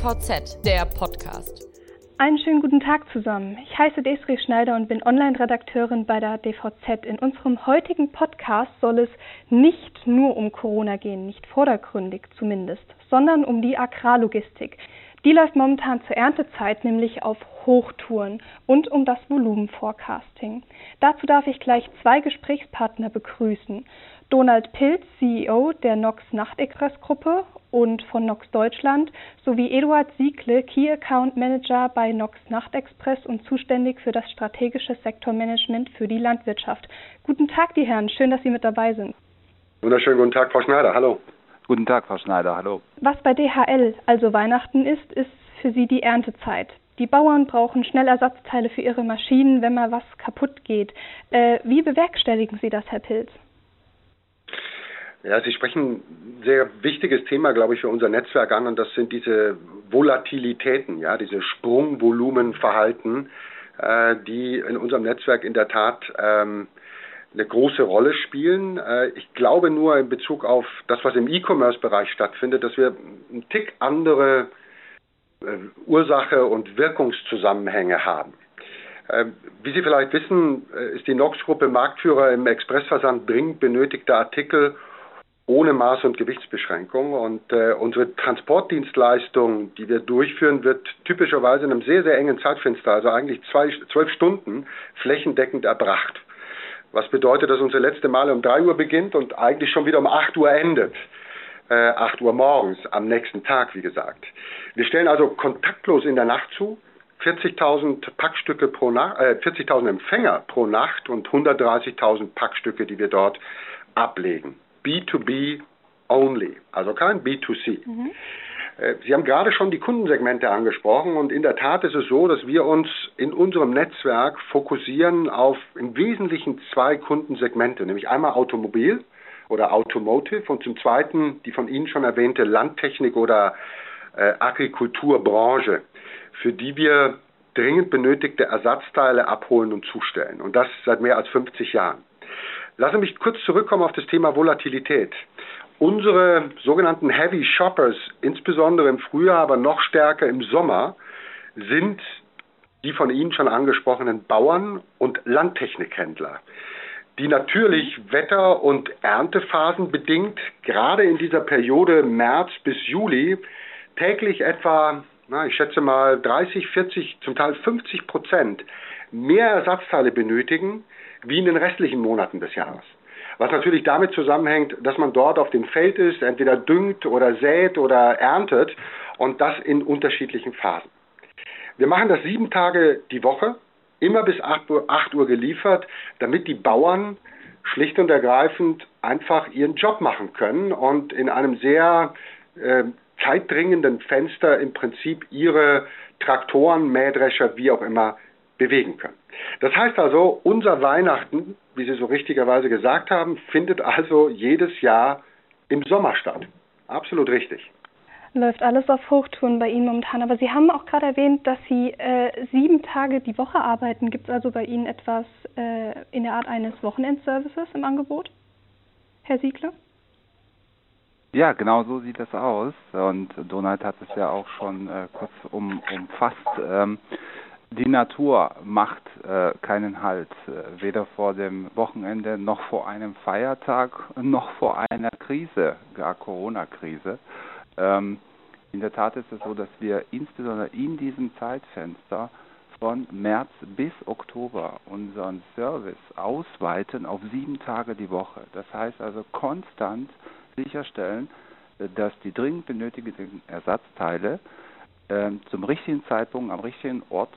DVZ, der Podcast. Einen schönen guten Tag zusammen. Ich heiße Desiree Schneider und bin Online-Redakteurin bei der DVZ. In unserem heutigen Podcast soll es nicht nur um Corona gehen, nicht vordergründig zumindest, sondern um die Agrarlogistik. Die läuft momentan zur Erntezeit nämlich auf Hochtouren und um das Volumenforecasting. Dazu darf ich gleich zwei Gesprächspartner begrüßen. Donald Pilz, CEO der Nox Nachtexpress Gruppe und von Nox Deutschland, sowie Eduard Siegle, Key Account Manager bei Nox Nachtexpress und zuständig für das strategische Sektormanagement für die Landwirtschaft. Guten Tag, die Herren. Schön, dass Sie mit dabei sind. Wunderschönen guten Tag, Frau Schneider. Hallo. Guten Tag, Frau Schneider. Hallo. Was bei DHL also Weihnachten ist, ist für Sie die Erntezeit. Die Bauern brauchen schnell Ersatzteile für ihre Maschinen, wenn mal was kaputt geht. Äh, wie bewerkstelligen Sie das, Herr Pilz? Ja, Sie sprechen ein sehr wichtiges Thema, glaube ich, für unser Netzwerk an und das sind diese Volatilitäten, ja, diese Sprungvolumenverhalten, äh, die in unserem Netzwerk in der Tat ähm, eine große Rolle spielen. Äh, ich glaube nur in Bezug auf das, was im E-Commerce-Bereich stattfindet, dass wir einen Tick andere äh, Ursache und Wirkungszusammenhänge haben. Äh, wie Sie vielleicht wissen, ist die Nox-Gruppe Marktführer im Expressversand dringend benötigter Artikel ohne Maß- und Gewichtsbeschränkung. Und äh, unsere Transportdienstleistung, die wir durchführen, wird typischerweise in einem sehr, sehr engen Zeitfenster, also eigentlich zwei, zwölf Stunden, flächendeckend erbracht. Was bedeutet, dass unsere letzte Male um 3 Uhr beginnt und eigentlich schon wieder um 8 Uhr endet. Äh, 8 Uhr morgens, am nächsten Tag, wie gesagt. Wir stellen also kontaktlos in der Nacht zu, 40.000 Packstücke pro Nacht, äh, 40.000 Empfänger pro Nacht und 130.000 Packstücke, die wir dort ablegen. B2B only, also kein B2C. Mhm. Äh, Sie haben gerade schon die Kundensegmente angesprochen und in der Tat ist es so, dass wir uns in unserem Netzwerk fokussieren auf im Wesentlichen zwei Kundensegmente, nämlich einmal Automobil oder Automotive und zum zweiten die von Ihnen schon erwähnte Landtechnik oder äh, Agrikulturbranche, für die wir dringend benötigte Ersatzteile abholen und zustellen und das seit mehr als 50 Jahren. Lassen mich kurz zurückkommen auf das Thema Volatilität. Unsere sogenannten Heavy Shoppers, insbesondere im Frühjahr, aber noch stärker im Sommer, sind die von Ihnen schon angesprochenen Bauern und Landtechnikhändler, die natürlich Wetter- und Erntephasen bedingt, gerade in dieser Periode März bis Juli, täglich etwa, na, ich schätze mal 30, 40, zum Teil 50 Prozent mehr Ersatzteile benötigen, wie in den restlichen Monaten des Jahres. Was natürlich damit zusammenhängt, dass man dort auf dem Feld ist, entweder düngt oder sät oder erntet und das in unterschiedlichen Phasen. Wir machen das sieben Tage die Woche, immer bis 8 Uhr, 8 Uhr geliefert, damit die Bauern schlicht und ergreifend einfach ihren Job machen können und in einem sehr äh, zeitdringenden Fenster im Prinzip ihre Traktoren, Mähdrescher, wie auch immer bewegen können. Das heißt also, unser Weihnachten, wie Sie so richtigerweise gesagt haben, findet also jedes Jahr im Sommer statt. Absolut richtig. Läuft alles auf Hochtouren bei Ihnen momentan. Aber Sie haben auch gerade erwähnt, dass Sie äh, sieben Tage die Woche arbeiten. Gibt es also bei Ihnen etwas äh, in der Art eines Wochenendservices im Angebot, Herr Siegler? Ja, genau so sieht das aus. Und Donald hat es ja auch schon äh, kurz um, umfasst. Ähm, die Natur macht äh, keinen Halt, äh, weder vor dem Wochenende noch vor einem Feiertag noch vor einer Krise, gar Corona-Krise. Ähm, in der Tat ist es so, dass wir insbesondere in diesem Zeitfenster von März bis Oktober unseren Service ausweiten auf sieben Tage die Woche. Das heißt also konstant sicherstellen, äh, dass die dringend benötigten Ersatzteile äh, zum richtigen Zeitpunkt am richtigen Ort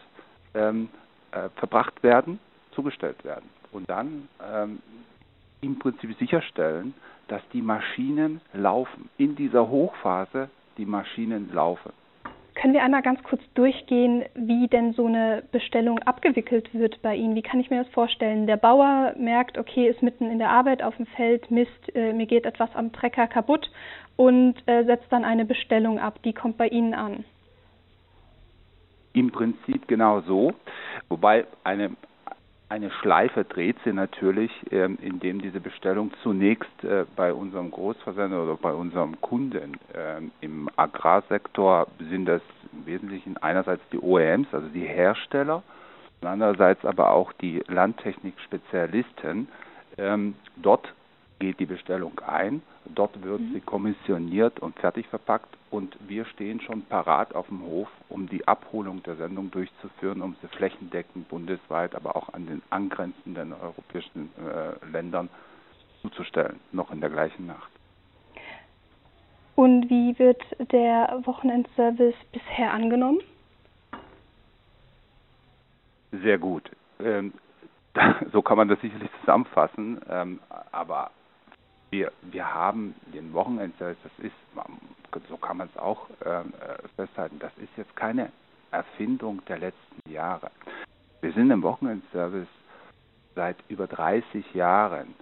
ähm, äh, verbracht werden, zugestellt werden. Und dann ähm, im Prinzip sicherstellen, dass die Maschinen laufen. In dieser Hochphase die Maschinen laufen. Können wir einmal ganz kurz durchgehen, wie denn so eine Bestellung abgewickelt wird bei Ihnen? Wie kann ich mir das vorstellen? Der Bauer merkt, okay, ist mitten in der Arbeit auf dem Feld, Mist, äh, mir geht etwas am Trecker kaputt und äh, setzt dann eine Bestellung ab. Die kommt bei Ihnen an. Im Prinzip genau so, wobei eine, eine Schleife dreht sie natürlich, ähm, indem diese Bestellung zunächst äh, bei unserem Großversender oder bei unserem Kunden ähm, im Agrarsektor sind das im Wesentlichen einerseits die OEMs, also die Hersteller, und andererseits aber auch die Landtechnik-Spezialisten. Ähm, dort geht die Bestellung ein, dort wird mhm. sie kommissioniert und fertig verpackt und wir stehen schon parat auf dem Hof, um die Abholung der Sendung durchzuführen, um sie flächendeckend bundesweit, aber auch an den angrenzenden europäischen äh, Ländern zuzustellen, noch in der gleichen Nacht. Und wie wird der Wochenendservice bisher angenommen? Sehr gut. Ähm, so kann man das sicherlich zusammenfassen. Ähm, aber wir, wir haben den Wochenendservice, das ist, so kann man es auch ähm, äh, festhalten, das ist jetzt keine Erfindung der letzten Jahre. Wir sind im Wochenendservice seit über 30 Jahren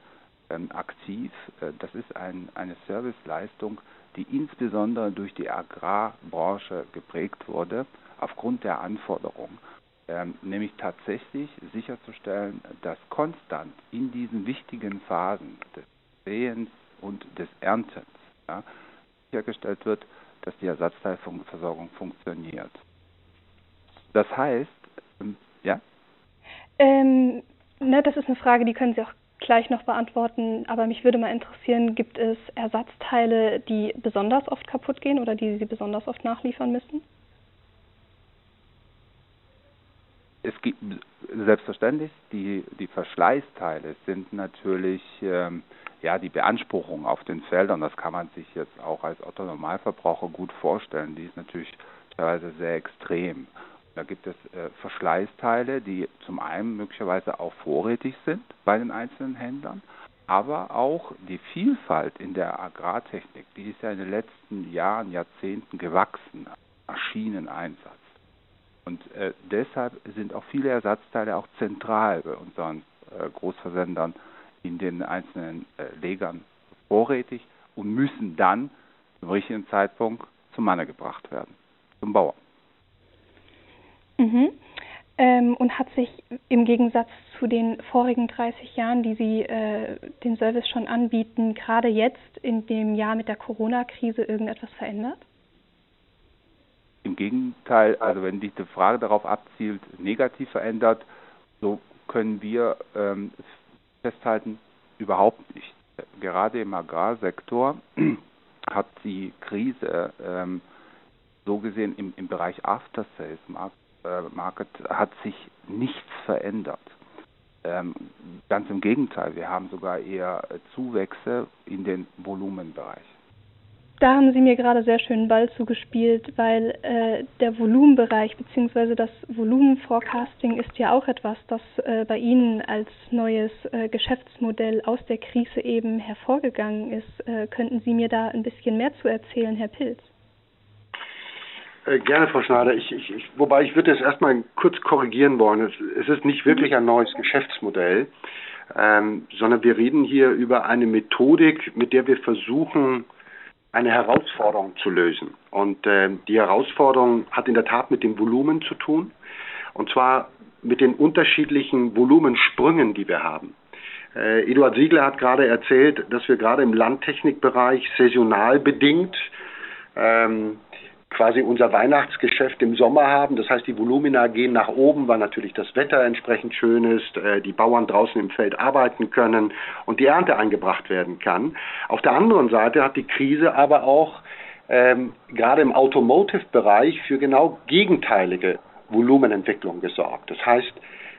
ähm, aktiv. Äh, das ist ein, eine Serviceleistung, die insbesondere durch die Agrarbranche geprägt wurde, aufgrund der Anforderungen. Ähm, nämlich tatsächlich sicherzustellen, dass konstant in diesen wichtigen Phasen des Säens und des Erntens ja, sichergestellt wird, dass die Ersatzteilversorgung funktioniert. Das heißt, ähm, ja? Ähm, ne, das ist eine Frage, die können Sie auch gleich noch beantworten, aber mich würde mal interessieren, gibt es Ersatzteile, die besonders oft kaputt gehen oder die Sie besonders oft nachliefern müssen? Es gibt selbstverständlich die, die Verschleißteile sind natürlich ähm, ja, die Beanspruchung auf den Feldern, das kann man sich jetzt auch als Otto Normalverbraucher gut vorstellen, die ist natürlich teilweise sehr extrem. Da gibt es äh, Verschleißteile, die zum einen möglicherweise auch vorrätig sind bei den einzelnen Händlern, aber auch die Vielfalt in der Agrartechnik, die ist ja in den letzten Jahren, Jahrzehnten gewachsen, Maschineneinsatz. Und äh, deshalb sind auch viele Ersatzteile auch zentral bei unseren äh, Großversendern in den einzelnen äh, Legern vorrätig und müssen dann zum richtigen Zeitpunkt zum Manne gebracht werden, zum Bauer. Mhm. Ähm, und hat sich im Gegensatz zu den vorigen 30 Jahren, die Sie äh, den Service schon anbieten, gerade jetzt in dem Jahr mit der Corona-Krise irgendetwas verändert? Im Gegenteil, also wenn diese Frage darauf abzielt, negativ verändert, so können wir ähm, festhalten, überhaupt nicht. Gerade im Agrarsektor hat die Krise ähm, so gesehen im, im Bereich After Sales äh, Market hat sich nichts verändert. Ähm, ganz im Gegenteil, wir haben sogar eher Zuwächse in den Volumenbereich da haben Sie mir gerade sehr schön Ball zugespielt, weil äh, der Volumenbereich bzw. das Volumenforecasting ist ja auch etwas, das äh, bei Ihnen als neues äh, Geschäftsmodell aus der Krise eben hervorgegangen ist. Äh, könnten Sie mir da ein bisschen mehr zu erzählen, Herr Pilz? Äh, gerne, Frau Schneider. Ich, ich, ich, wobei ich würde es erstmal kurz korrigieren wollen. Es, es, ist nicht wirklich ein neues Geschäftsmodell, ähm, sondern wir reden hier über eine Methodik, mit der wir versuchen, eine Herausforderung zu lösen. Und äh, die Herausforderung hat in der Tat mit dem Volumen zu tun. Und zwar mit den unterschiedlichen Volumensprüngen, die wir haben. Äh, Eduard Siegler hat gerade erzählt, dass wir gerade im Landtechnikbereich saisonal bedingt ähm, quasi unser Weihnachtsgeschäft im Sommer haben. Das heißt, die Volumina gehen nach oben, weil natürlich das Wetter entsprechend schön ist, äh, die Bauern draußen im Feld arbeiten können und die Ernte eingebracht werden kann. Auf der anderen Seite hat die Krise aber auch ähm, gerade im Automotive-Bereich für genau gegenteilige Volumenentwicklung gesorgt. Das heißt,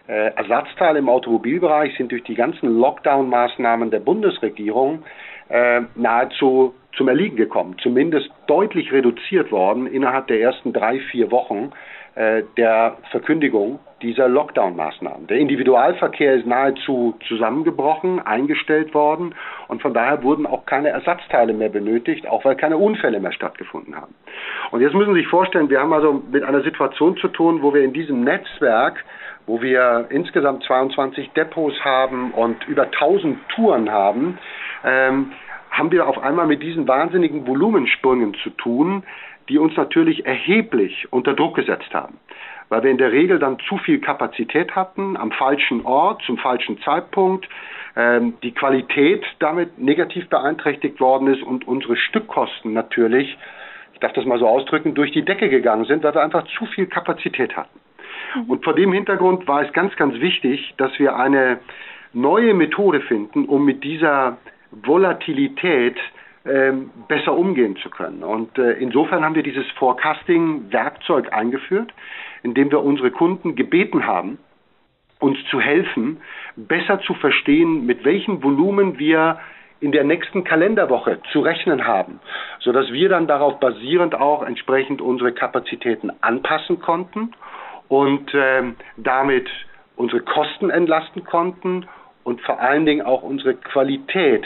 äh, Ersatzteile im Automobilbereich sind durch die ganzen Lockdown-Maßnahmen der Bundesregierung äh, nahezu zum Erliegen gekommen, zumindest deutlich reduziert worden innerhalb der ersten drei, vier Wochen äh, der Verkündigung dieser Lockdown-Maßnahmen. Der Individualverkehr ist nahezu zusammengebrochen, eingestellt worden und von daher wurden auch keine Ersatzteile mehr benötigt, auch weil keine Unfälle mehr stattgefunden haben. Und jetzt müssen Sie sich vorstellen, wir haben also mit einer Situation zu tun, wo wir in diesem Netzwerk wo wir insgesamt 22 Depots haben und über 1000 Touren haben, ähm, haben wir auf einmal mit diesen wahnsinnigen Volumensprüngen zu tun, die uns natürlich erheblich unter Druck gesetzt haben. weil wir in der Regel dann zu viel Kapazität hatten, am falschen Ort, zum falschen Zeitpunkt, ähm, die Qualität damit negativ beeinträchtigt worden ist und unsere Stückkosten natürlich, ich darf das mal so ausdrücken, durch die Decke gegangen sind, weil wir einfach zu viel Kapazität hatten. Mhm. Und vor dem Hintergrund war es ganz, ganz wichtig, dass wir eine neue Methode finden, um mit dieser Volatilität ähm, besser umgehen zu können. Und äh, insofern haben wir dieses Forecasting-Werkzeug eingeführt, indem wir unsere Kunden gebeten haben, uns zu helfen, besser zu verstehen, mit welchem Volumen wir in der nächsten Kalenderwoche zu rechnen haben, sodass wir dann darauf basierend auch entsprechend unsere Kapazitäten anpassen konnten und äh, damit unsere Kosten entlasten konnten und vor allen Dingen auch unsere Qualität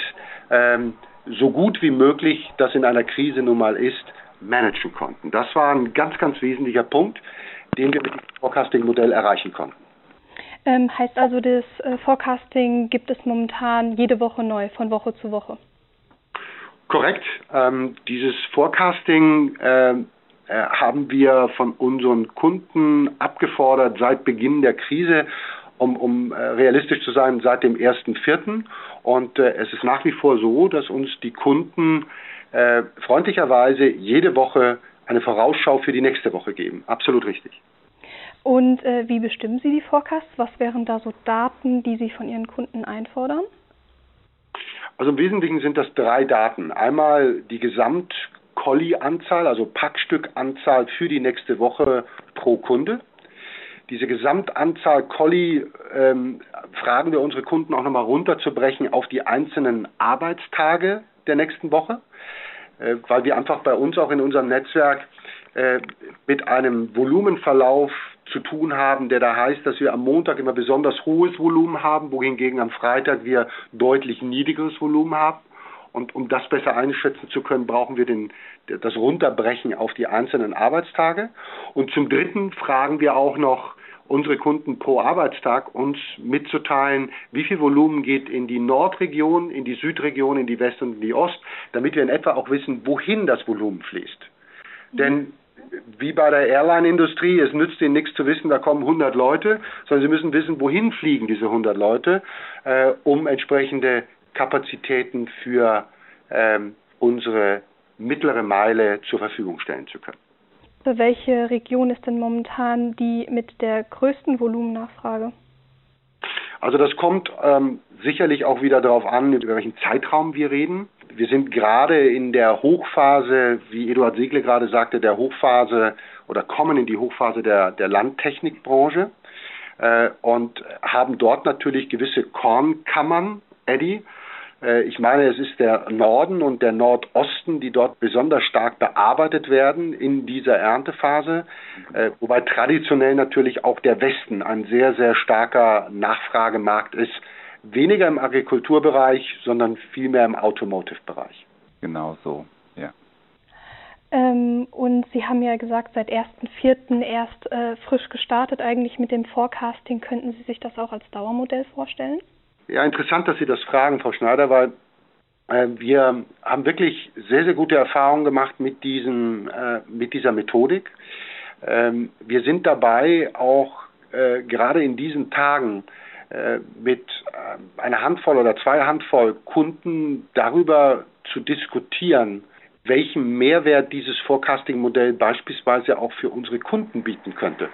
ähm, so gut wie möglich, das in einer Krise nun mal ist, managen konnten. Das war ein ganz, ganz wesentlicher Punkt, den wir mit dem Forecasting-Modell erreichen konnten. Ähm, heißt also, das äh, Forecasting gibt es momentan jede Woche neu, von Woche zu Woche? Korrekt. Ähm, dieses Forecasting äh, äh, haben wir von unseren Kunden abgefordert seit Beginn der Krise um, um äh, realistisch zu sein, seit dem 1.4. Und äh, es ist nach wie vor so, dass uns die Kunden äh, freundlicherweise jede Woche eine Vorausschau für die nächste Woche geben. Absolut richtig. Und äh, wie bestimmen Sie die Forecasts? Was wären da so Daten, die Sie von Ihren Kunden einfordern? Also im Wesentlichen sind das drei Daten. Einmal die Gesamt-Colli-Anzahl, also Packstückanzahl für die nächste Woche pro Kunde diese Gesamtanzahl Colli ähm, fragen wir unsere Kunden auch nochmal runterzubrechen auf die einzelnen Arbeitstage der nächsten Woche, äh, weil wir einfach bei uns auch in unserem Netzwerk äh, mit einem Volumenverlauf zu tun haben, der da heißt, dass wir am Montag immer besonders hohes Volumen haben, wohingegen am Freitag wir deutlich niedrigeres Volumen haben. Und um das besser einschätzen zu können, brauchen wir den, das Runterbrechen auf die einzelnen Arbeitstage. Und zum Dritten fragen wir auch noch unsere Kunden pro Arbeitstag uns mitzuteilen, wie viel Volumen geht in die Nordregion, in die Südregion, in die West- und in die Ost, damit wir in etwa auch wissen, wohin das Volumen fließt. Mhm. Denn wie bei der Airline-Industrie, es nützt ihnen nichts zu wissen, da kommen 100 Leute, sondern sie müssen wissen, wohin fliegen diese 100 Leute, äh, um entsprechende Kapazitäten für ähm, unsere mittlere Meile zur Verfügung stellen zu können. Welche Region ist denn momentan die mit der größten Volumennachfrage? Also das kommt ähm, sicherlich auch wieder darauf an, über welchen Zeitraum wir reden. Wir sind gerade in der Hochphase, wie Eduard Segle gerade sagte, der Hochphase oder kommen in die Hochphase der, der Landtechnikbranche äh, und haben dort natürlich gewisse Kornkammern, Eddy, ich meine, es ist der Norden und der Nordosten, die dort besonders stark bearbeitet werden in dieser Erntephase, äh, wobei traditionell natürlich auch der Westen ein sehr, sehr starker Nachfragemarkt ist. Weniger im Agrikulturbereich, sondern vielmehr im Automotive-Bereich. Genau so, ja. Ähm, und Sie haben ja gesagt, seit 1.4. erst äh, frisch gestartet eigentlich mit dem Forecasting. Könnten Sie sich das auch als Dauermodell vorstellen? Ja, interessant, dass Sie das fragen, Frau Schneider, weil äh, wir haben wirklich sehr, sehr gute Erfahrungen gemacht mit, diesen, äh, mit dieser Methodik. Ähm, wir sind dabei, auch äh, gerade in diesen Tagen äh, mit äh, einer Handvoll oder zwei Handvoll Kunden darüber zu diskutieren, welchen Mehrwert dieses Forecasting-Modell beispielsweise auch für unsere Kunden bieten könnte.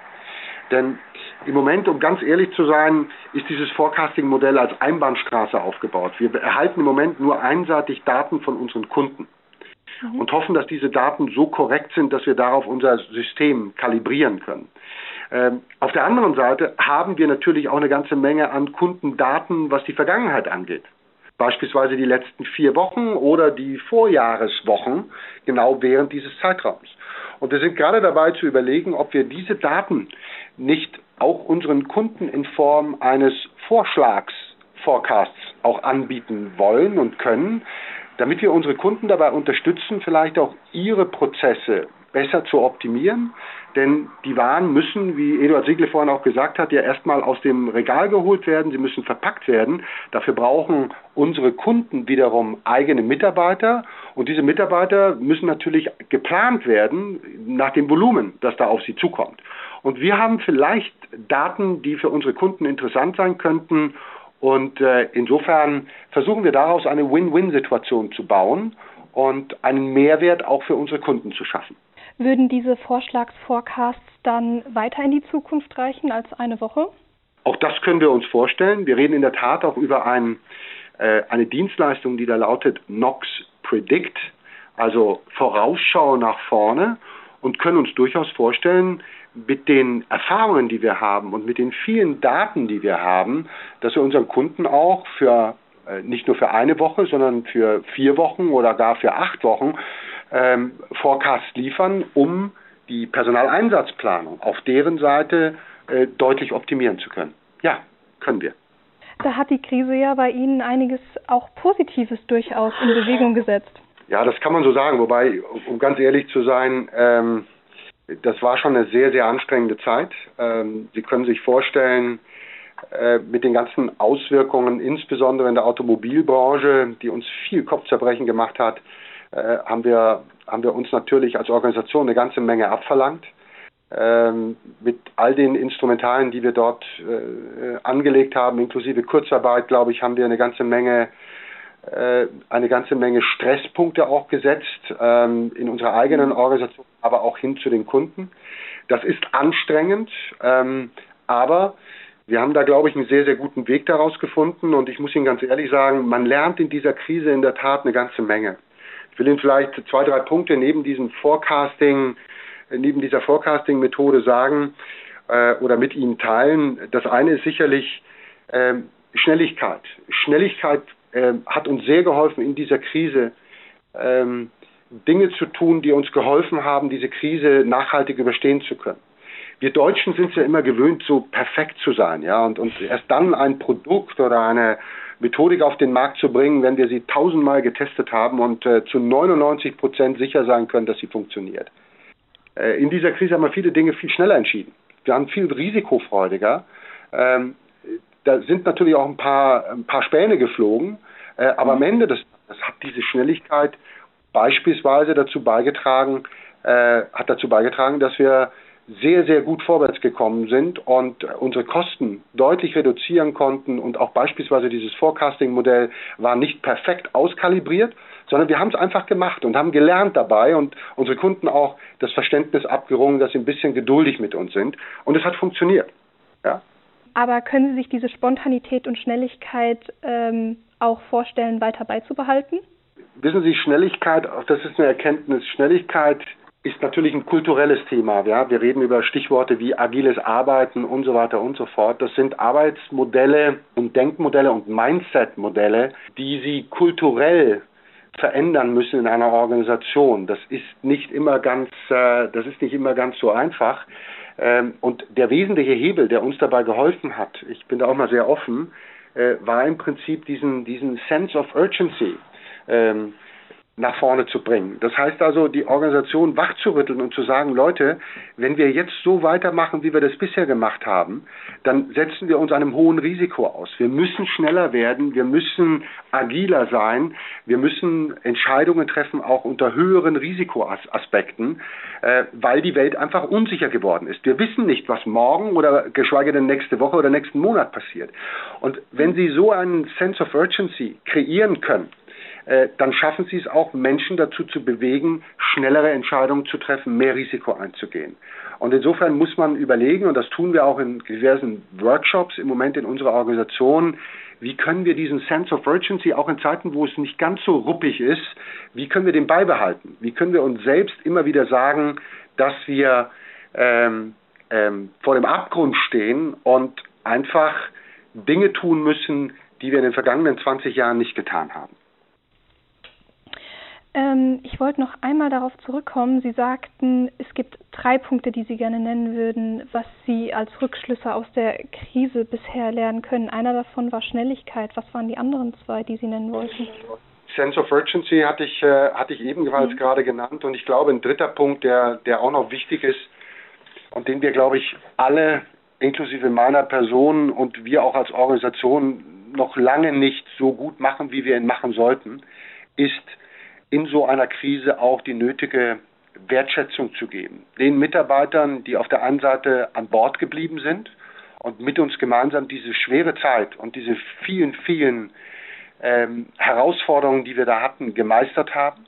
Denn im Moment, um ganz ehrlich zu sein, ist dieses Forecasting-Modell als Einbahnstraße aufgebaut. Wir erhalten im Moment nur einseitig Daten von unseren Kunden mhm. und hoffen, dass diese Daten so korrekt sind, dass wir darauf unser System kalibrieren können. Ähm, auf der anderen Seite haben wir natürlich auch eine ganze Menge an Kundendaten, was die Vergangenheit angeht. Beispielsweise die letzten vier Wochen oder die Vorjahreswochen, genau während dieses Zeitraums. Und wir sind gerade dabei zu überlegen, ob wir diese Daten nicht auch unseren Kunden in Form eines Vorschlags Forecasts auch anbieten wollen und können, damit wir unsere Kunden dabei unterstützen, vielleicht auch ihre Prozesse besser zu optimieren. Denn die Waren müssen, wie Eduard Siegle vorhin auch gesagt hat, ja erstmal aus dem Regal geholt werden, sie müssen verpackt werden. Dafür brauchen unsere Kunden wiederum eigene Mitarbeiter und diese Mitarbeiter müssen natürlich geplant werden nach dem Volumen, das da auf sie zukommt. Und wir haben vielleicht Daten, die für unsere Kunden interessant sein könnten. Und äh, insofern versuchen wir daraus eine Win-Win-Situation zu bauen und einen Mehrwert auch für unsere Kunden zu schaffen. Würden diese Vorschlagsforecasts dann weiter in die Zukunft reichen als eine Woche? Auch das können wir uns vorstellen. Wir reden in der Tat auch über ein, äh, eine Dienstleistung, die da lautet Nox Predict, also Vorausschau nach vorne und können uns durchaus vorstellen, mit den Erfahrungen, die wir haben und mit den vielen Daten, die wir haben, dass wir unseren Kunden auch für äh, nicht nur für eine Woche, sondern für vier Wochen oder gar für acht Wochen ähm, Forecast liefern, um die Personaleinsatzplanung auf deren Seite äh, deutlich optimieren zu können. Ja, können wir. Da hat die Krise ja bei Ihnen einiges auch Positives durchaus in Bewegung gesetzt. Ja, das kann man so sagen. Wobei, um ganz ehrlich zu sein, ähm, das war schon eine sehr, sehr anstrengende Zeit. Ähm, Sie können sich vorstellen, äh, mit den ganzen Auswirkungen, insbesondere in der Automobilbranche, die uns viel Kopfzerbrechen gemacht hat, äh, haben, wir, haben wir uns natürlich als Organisation eine ganze Menge abverlangt. Ähm, mit all den Instrumentarien, die wir dort äh, angelegt haben, inklusive Kurzarbeit, glaube ich, haben wir eine ganze Menge eine ganze Menge Stresspunkte auch gesetzt ähm, in unserer eigenen Organisation, aber auch hin zu den Kunden. Das ist anstrengend, ähm, aber wir haben da, glaube ich, einen sehr, sehr guten Weg daraus gefunden und ich muss Ihnen ganz ehrlich sagen, man lernt in dieser Krise in der Tat eine ganze Menge. Ich will Ihnen vielleicht zwei, drei Punkte neben diesem Forecasting, neben dieser Forecasting-Methode sagen äh, oder mit Ihnen teilen. Das eine ist sicherlich äh, Schnelligkeit. Schnelligkeit äh, hat uns sehr geholfen in dieser Krise. Ähm, Dinge zu tun, die uns geholfen haben, diese Krise nachhaltig überstehen zu können wir Deutschen sind es ja immer gewöhnt, so perfekt zu sein, ja, und, und erst dann ein Produkt oder eine Methodik auf den Markt zu bringen, wenn wir sie tausendmal getestet haben und äh, zu 99 Prozent sicher sein können, dass sie funktioniert. Äh, in dieser Krise haben wir viele Dinge viel schneller entschieden. Wir waren viel risikofreudiger. Ähm, da sind natürlich auch ein paar, ein paar Späne geflogen, äh, aber am Ende des, das hat diese Schnelligkeit beispielsweise dazu beigetragen, äh, hat dazu beigetragen, dass wir sehr, sehr gut vorwärts gekommen sind und unsere Kosten deutlich reduzieren konnten und auch beispielsweise dieses Forecasting-Modell war nicht perfekt auskalibriert, sondern wir haben es einfach gemacht und haben gelernt dabei und unsere Kunden auch das Verständnis abgerungen, dass sie ein bisschen geduldig mit uns sind und es hat funktioniert. Ja. Aber können Sie sich diese Spontanität und Schnelligkeit ähm, auch vorstellen, weiter beizubehalten? Wissen Sie, Schnelligkeit, das ist eine Erkenntnis, Schnelligkeit ist natürlich ein kulturelles Thema. Ja? Wir reden über Stichworte wie agiles Arbeiten und so weiter und so fort. Das sind Arbeitsmodelle und Denkmodelle und Mindset-Modelle, die Sie kulturell verändern müssen in einer Organisation. Das ist nicht immer ganz, äh, das ist nicht immer ganz so einfach. Ähm, und der wesentliche Hebel, der uns dabei geholfen hat, ich bin da auch mal sehr offen, äh, war im Prinzip diesen, diesen Sense of Urgency. Nach vorne zu bringen. Das heißt also, die Organisation wachzurütteln und zu sagen, Leute, wenn wir jetzt so weitermachen, wie wir das bisher gemacht haben, dann setzen wir uns einem hohen Risiko aus. Wir müssen schneller werden, wir müssen agiler sein, wir müssen Entscheidungen treffen, auch unter höheren Risikoaspekten, äh, weil die Welt einfach unsicher geworden ist. Wir wissen nicht, was morgen oder geschweige denn nächste Woche oder nächsten Monat passiert. Und wenn Sie so einen Sense of Urgency kreieren können, äh, dann schaffen sie es auch, Menschen dazu zu bewegen, schnellere Entscheidungen zu treffen, mehr Risiko einzugehen. Und insofern muss man überlegen, und das tun wir auch in diversen Workshops im Moment in unserer Organisation, wie können wir diesen Sense of Urgency auch in Zeiten, wo es nicht ganz so ruppig ist, wie können wir den beibehalten? Wie können wir uns selbst immer wieder sagen, dass wir ähm, ähm, vor dem Abgrund stehen und einfach Dinge tun müssen, die wir in den vergangenen 20 Jahren nicht getan haben? Ähm, ich wollte noch einmal darauf zurückkommen. Sie sagten, es gibt drei Punkte, die Sie gerne nennen würden, was Sie als Rückschlüsse aus der Krise bisher lernen können. Einer davon war Schnelligkeit. Was waren die anderen zwei, die Sie nennen wollten? Sense of Urgency hatte ich, äh, hatte ich ebenfalls mhm. gerade genannt. Und ich glaube, ein dritter Punkt, der, der auch noch wichtig ist und den wir, glaube ich, alle, inklusive meiner Person und wir auch als Organisation noch lange nicht so gut machen, wie wir ihn machen sollten, ist, in so einer Krise auch die nötige Wertschätzung zu geben. Den Mitarbeitern, die auf der einen Seite an Bord geblieben sind und mit uns gemeinsam diese schwere Zeit und diese vielen, vielen ähm, Herausforderungen, die wir da hatten, gemeistert haben.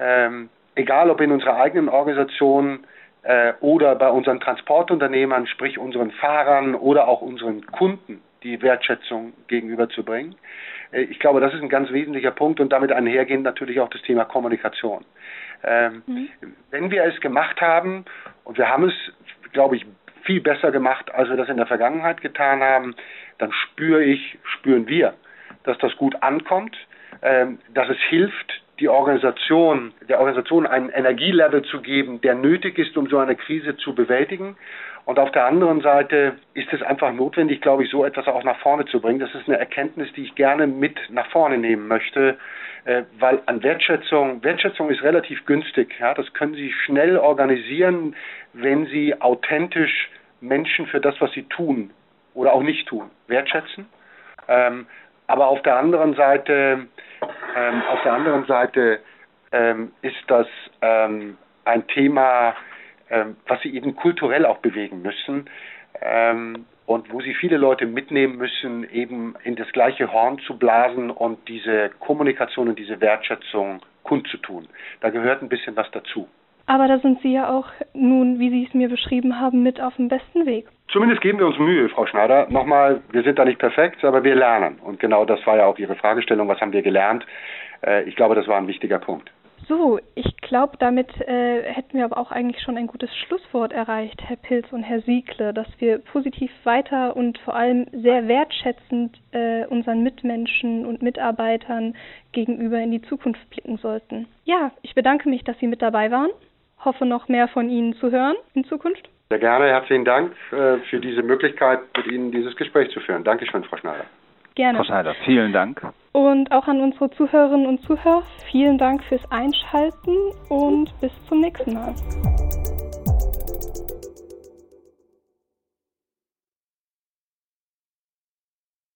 Ähm, egal ob in unserer eigenen Organisation äh, oder bei unseren Transportunternehmern, sprich unseren Fahrern oder auch unseren Kunden, die Wertschätzung gegenüberzubringen. Äh, ich glaube, das ist ein ganz wesentlicher Punkt und damit einhergehend natürlich auch das Thema Kommunikation. Ähm, mhm. Wenn wir es gemacht haben, und wir haben es, glaube ich, viel besser gemacht, als wir das in der Vergangenheit getan haben, dann spüre ich, spüren wir, dass das gut ankommt, ähm, dass es hilft, die Organisation, der Organisation einen Energielevel zu geben, der nötig ist, um so eine Krise zu bewältigen. Und auf der anderen Seite ist es einfach notwendig, glaube ich, so etwas auch nach vorne zu bringen. Das ist eine Erkenntnis, die ich gerne mit nach vorne nehmen möchte, äh, weil an Wertschätzung, Wertschätzung ist relativ günstig. Ja, das können Sie schnell organisieren, wenn Sie authentisch Menschen für das, was sie tun oder auch nicht tun, wertschätzen. Ähm, aber auf der anderen Seite, ähm, auf der anderen Seite ähm, ist das ein Thema, ähm, was sie eben kulturell auch bewegen müssen ähm, und wo sie viele Leute mitnehmen müssen, eben in das gleiche Horn zu blasen und diese Kommunikation und diese Wertschätzung kundzutun. Da gehört ein bisschen was dazu. Aber da sind Sie ja auch nun, wie Sie es mir beschrieben haben, mit auf dem besten Weg. Zumindest geben wir uns Mühe, Frau Schneider. Nochmal, wir sind da nicht perfekt, aber wir lernen. Und genau das war ja auch Ihre Fragestellung, was haben wir gelernt? Äh, ich glaube, das war ein wichtiger Punkt. So, ich glaube, damit äh, hätten wir aber auch eigentlich schon ein gutes Schlusswort erreicht, Herr Pilz und Herr Siegle, dass wir positiv weiter und vor allem sehr wertschätzend äh, unseren Mitmenschen und Mitarbeitern gegenüber in die Zukunft blicken sollten. Ja, ich bedanke mich, dass Sie mit dabei waren hoffe noch mehr von Ihnen zu hören in Zukunft. Sehr gerne, herzlichen Dank äh, für diese Möglichkeit, mit Ihnen dieses Gespräch zu führen. Dankeschön, Frau Schneider. Gerne. Frau Schneider, vielen Dank. Und auch an unsere Zuhörerinnen und Zuhörer, vielen Dank fürs Einschalten und bis zum nächsten Mal.